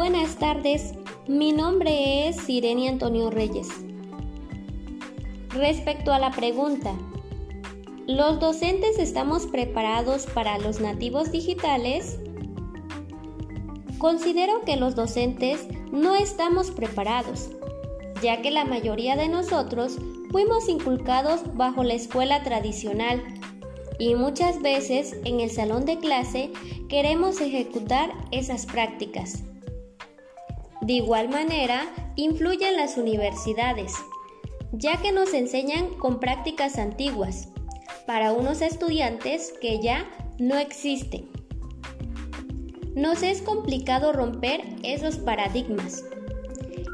Buenas tardes, mi nombre es Sireni Antonio Reyes. Respecto a la pregunta, ¿los docentes estamos preparados para los nativos digitales? Considero que los docentes no estamos preparados, ya que la mayoría de nosotros fuimos inculcados bajo la escuela tradicional y muchas veces en el salón de clase queremos ejecutar esas prácticas. De igual manera, influyen las universidades, ya que nos enseñan con prácticas antiguas, para unos estudiantes que ya no existen. Nos es complicado romper esos paradigmas.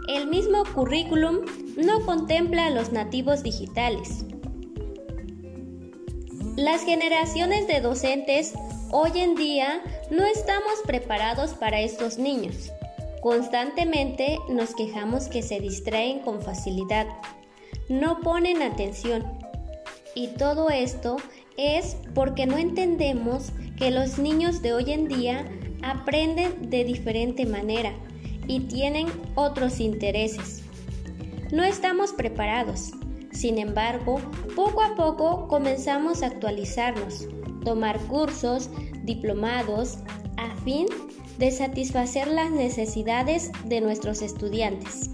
El mismo currículum no contempla a los nativos digitales. Las generaciones de docentes hoy en día no estamos preparados para estos niños. Constantemente nos quejamos que se distraen con facilidad, no ponen atención. Y todo esto es porque no entendemos que los niños de hoy en día aprenden de diferente manera y tienen otros intereses. No estamos preparados. Sin embargo, poco a poco comenzamos a actualizarnos, tomar cursos, diplomados, a fin de satisfacer las necesidades de nuestros estudiantes.